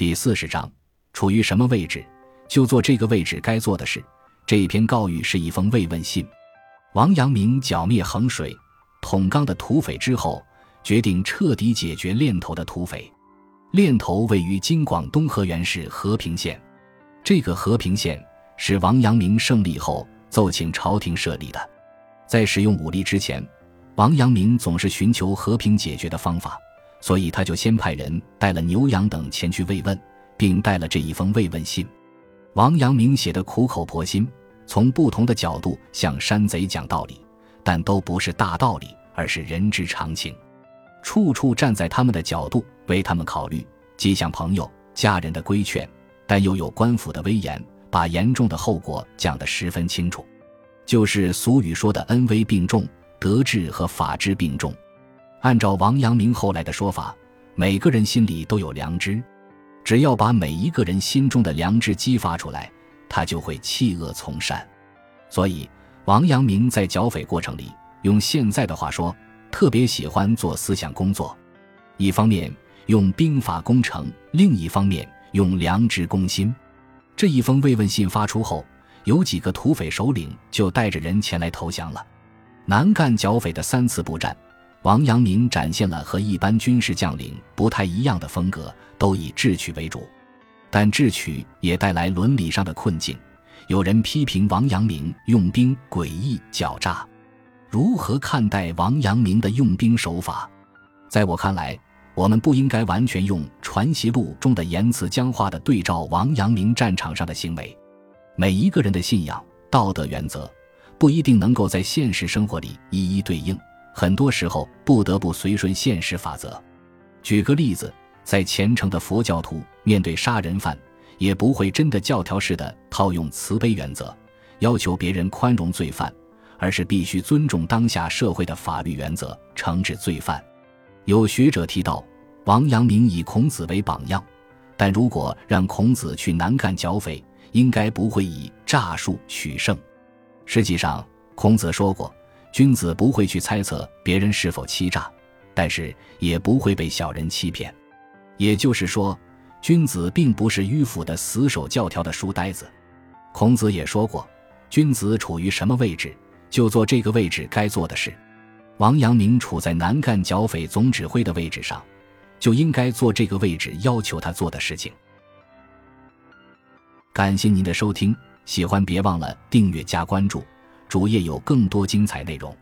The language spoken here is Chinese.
第四十章，处于什么位置，就做这个位置该做的事。这一篇告谕是一封慰问信。王阳明剿灭衡水、统纲的土匪之后，决定彻底解决练头的土匪。练头位于今广东河源市和平县。这个和平县是王阳明胜利后奏请朝廷设立的。在使用武力之前，王阳明总是寻求和平解决的方法。所以他就先派人带了牛羊等前去慰问，并带了这一封慰问信。王阳明写的苦口婆心，从不同的角度向山贼讲道理，但都不是大道理，而是人之常情，处处站在他们的角度为他们考虑，既像朋友、家人的规劝，但又有官府的威严，把严重的后果讲得十分清楚，就是俗语说的恩威并重，德治和法治并重。按照王阳明后来的说法，每个人心里都有良知，只要把每一个人心中的良知激发出来，他就会弃恶从善。所以，王阳明在剿匪过程里，用现在的话说，特别喜欢做思想工作。一方面用兵法攻城，另一方面用良知攻心。这一封慰问信发出后，有几个土匪首领就带着人前来投降了。南赣剿匪的三次布战。王阳明展现了和一般军事将领不太一样的风格，都以智取为主，但智取也带来伦理上的困境。有人批评王阳明用兵诡异狡诈，如何看待王阳明的用兵手法？在我看来，我们不应该完全用《传习录》中的言辞僵化的对照王阳明战场上的行为。每一个人的信仰、道德原则，不一定能够在现实生活里一一对应。很多时候不得不随顺现实法则。举个例子，在虔诚的佛教徒面对杀人犯，也不会真的教条式的套用慈悲原则，要求别人宽容罪犯，而是必须尊重当下社会的法律原则，惩治罪犯。有学者提到，王阳明以孔子为榜样，但如果让孔子去南赣剿匪，应该不会以诈术取胜。实际上，孔子说过。君子不会去猜测别人是否欺诈，但是也不会被小人欺骗。也就是说，君子并不是迂腐的死守教条的书呆子。孔子也说过，君子处于什么位置，就做这个位置该做的事。王阳明处在南赣剿匪总指挥的位置上，就应该做这个位置要求他做的事情。感谢您的收听，喜欢别忘了订阅加关注。主页有更多精彩内容。